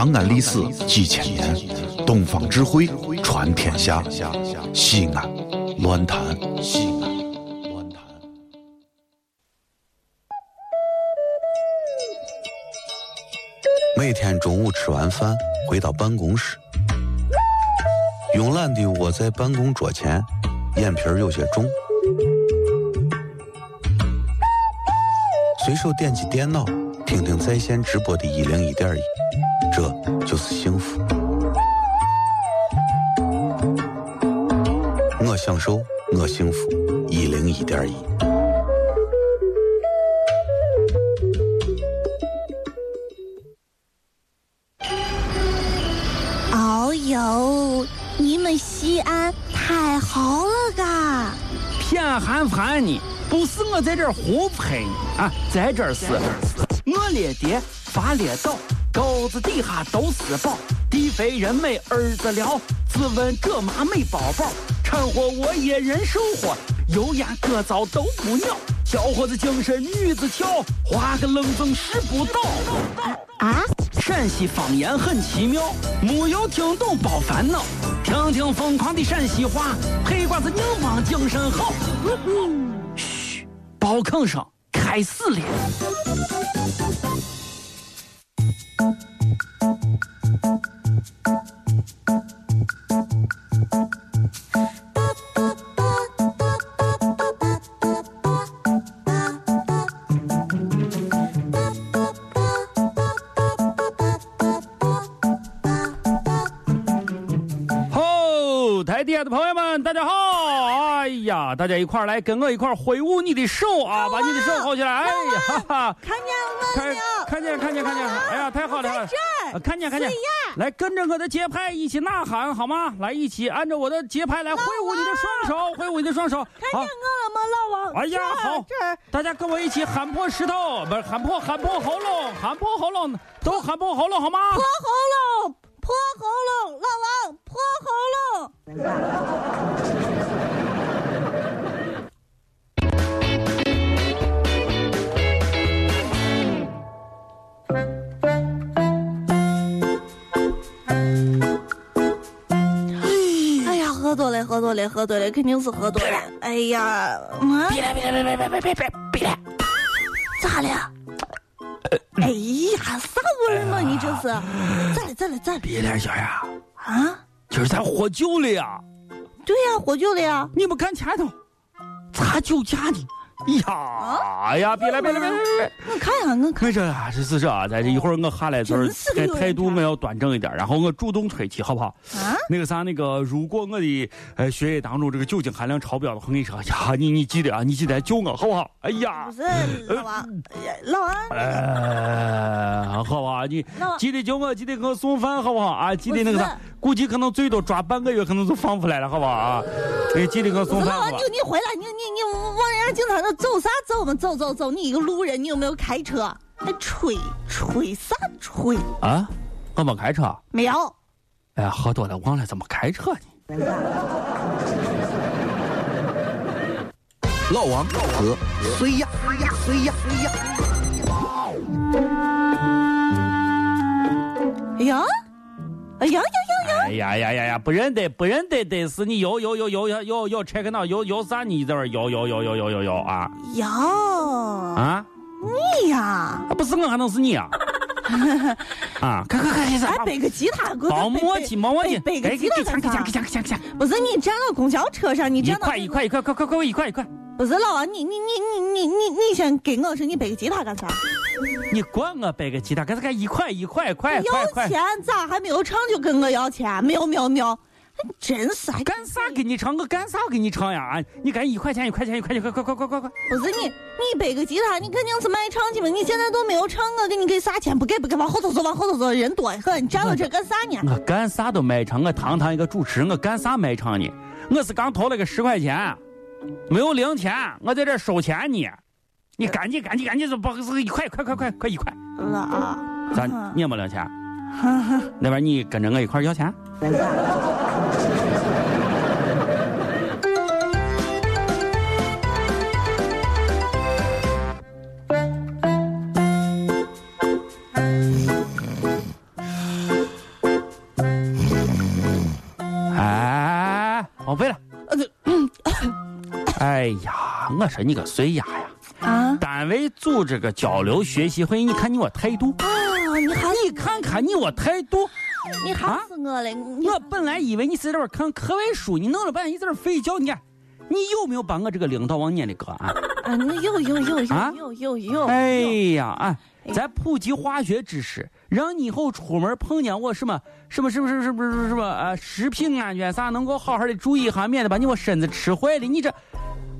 长安历史几千年，东方智慧传天下。西安，乱谈西安，乱谈。每天中午吃完饭，回到办公室，慵懒的窝在办公桌前，眼皮有些重，随手点击电脑。听听在线直播的一零一点一，这就是幸福。我享受，我幸福，一零一点一。哦呦，你们西安太好了嘎！偏寒寒你，不是我在这儿胡喷你啊，在这儿是。我列爹发列倒，沟子底下都是宝。地肥人美儿子了，自问这妈没宝宝。掺和我也人生活，油盐各糟都不尿。小伙子精神女子俏，画个冷风使不倒。啊！陕西方言很奇妙，没有听懂别烦恼，听听疯狂的陕西话，黑瓜子硬邦精神好。嘘，包吭声开始了。好，台底下的朋友们，大家好！哎呀，大家一块来跟我一块挥舞你的手啊，把你的手薅起来！哎呀，哈哈，看见了没有？看见，看见，看见！哎呀，太好了！看见，看见！来，跟着我的节拍一起呐喊，好吗？来，一起按照我的节拍来挥舞你的双手，挥舞你的双手。看见我了吗，老王？哎呀，好！大家跟我一起喊破石头，不是喊破，喊破喉咙，喊破喉咙，都喊破喉咙，好吗？破喉咙，破喉咙，老王，破喉咙。呀，喝多了，喝多了，肯定是喝多了。哎呀，啊！别了，别了，别别，别别，别来，别来！咋了？哎呀，啥味儿嘛？你这是？咋了？咋了？咋了？别了，小呀。啊？今儿咱喝酒了呀？对呀，喝酒了呀。你们看前头，咋酒驾呢？呀！哎呀，别来，别来，别来！我看一下，我看。没事啊，这是这啊，在这一会儿我下来时候，态态度我要端正一点，然后我主动吹气，好不好？啊？那个啥，那个，如果我的呃血液当中这个酒精含量超标的话，我跟你说呀，你你记得啊，你记得救我，好不好？哎呀！不是老王，老王。哎，好吧，你记得救我，记得给我送饭，好不好啊？记得那个啥，估计可能最多抓半个月，可能就放出来了，好不好啊？你记得给我送饭。老王，你你回来，你你你往人家警察那走啥走嘛？走走走，你一个路人，你有没有开车？还吹吹啥吹？啊，我没开车。没有。哎呀，喝多了忘了怎么开车呢。老王和谁呀？谁呀？谁呀？谁呀？哎呀！哎呀呀呀呀！哎呀呀呀呀！不认得，不认得，得是你又又又又又又又 check 到又又啥？你这儿又又又又又又又啊！摇啊！你呀！不是我还能是你啊？啊！快快快！还背个吉他，没默契，毛默契，背个吉他干啥？不是你站到公交车上，你站到一块一块一块，快快快，一块一块。不是老王，你你你你你你你先给我说，你背个吉他干啥？你管我背个吉他干啥？干一块一块快快快！要钱咋还没有唱就跟我要钱？喵喵喵！真是干啥给你唱？我干啥给你唱呀？啊！你干一块钱一块钱一块钱，快快快快快快！不是你，你背个吉他，你肯定是卖唱去嘛？你现在都没有唱，我给你给啥钱？不给不给，往后头走，往后头走，人多很，你站到这干啥呢？我干啥都卖唱，我堂堂一个主持人，我干啥卖唱呢？我是刚投了个十块钱，没有零钱，我在这收钱呢。你赶紧赶紧赶紧说，不是一块，快快快快一块。咱你也没了钱。那边你跟着我一块要钱。哎，哦，对了。哎呀，我说你个碎丫呀。啊单位组织个交流学习会，你看你我态度，啊！你还你看看你我态度。你吓死我了！我本来以为你是在这儿看课外书，你弄了半天你在这睡觉，你看你有没有把我这个领导往眼里搁啊？啊，你有有有啊有有有有。哎呀，啊，咱普及化学知识，让你以后出门碰见我什么什么什么什么什么什么什么啊，食品安全啥能够好好的注意一下，免得把你我身子吃坏了。你这，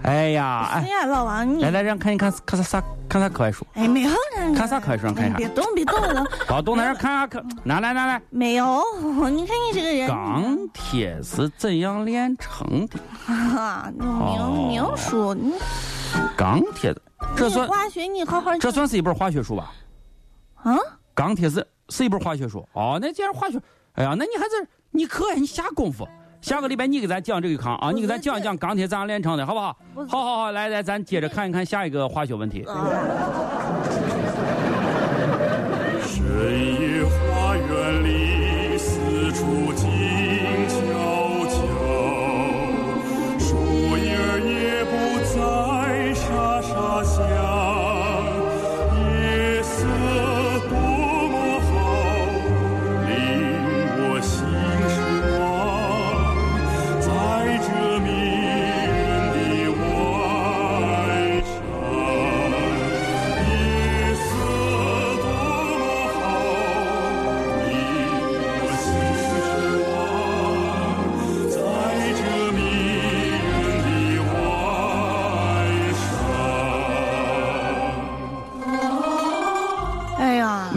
哎呀，哎，哎呀，老王你来来，让看一看看啥啥看啥课外书，哎没有人看啥课外书让看一下，别动别动了，不要动那让看下课，拿来拿来。没有。你看你这个人钢铁是怎样炼成的？啊，你明明说你钢铁的，这算化学你好好这算是一本化学书吧？啊？钢铁是是一本化学书哦，那既然化学，哎呀，那你还是你可你下功夫。下个礼拜你给咱讲这个康啊，你给咱讲一讲钢铁咋样炼成的，好不好？好好好，来来，咱接着看一看下一个化学问题。深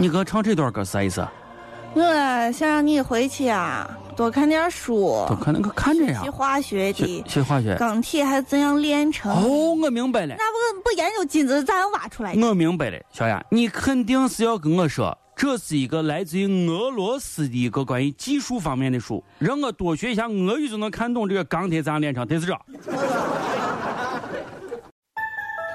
你给我唱这段歌啥意思？我想让你回去啊，多看点书，多看那个看着呀学，化学学的，学化学。钢铁还怎样炼成？哦，我明白了，那不不研究金子咋样挖出来的？我明白了，小雅，你肯定是要跟我说，这是一个来自于俄罗斯的一个关于技术方面的书，让我多学一下俄语就能看懂这个钢铁咋样炼成，对是这？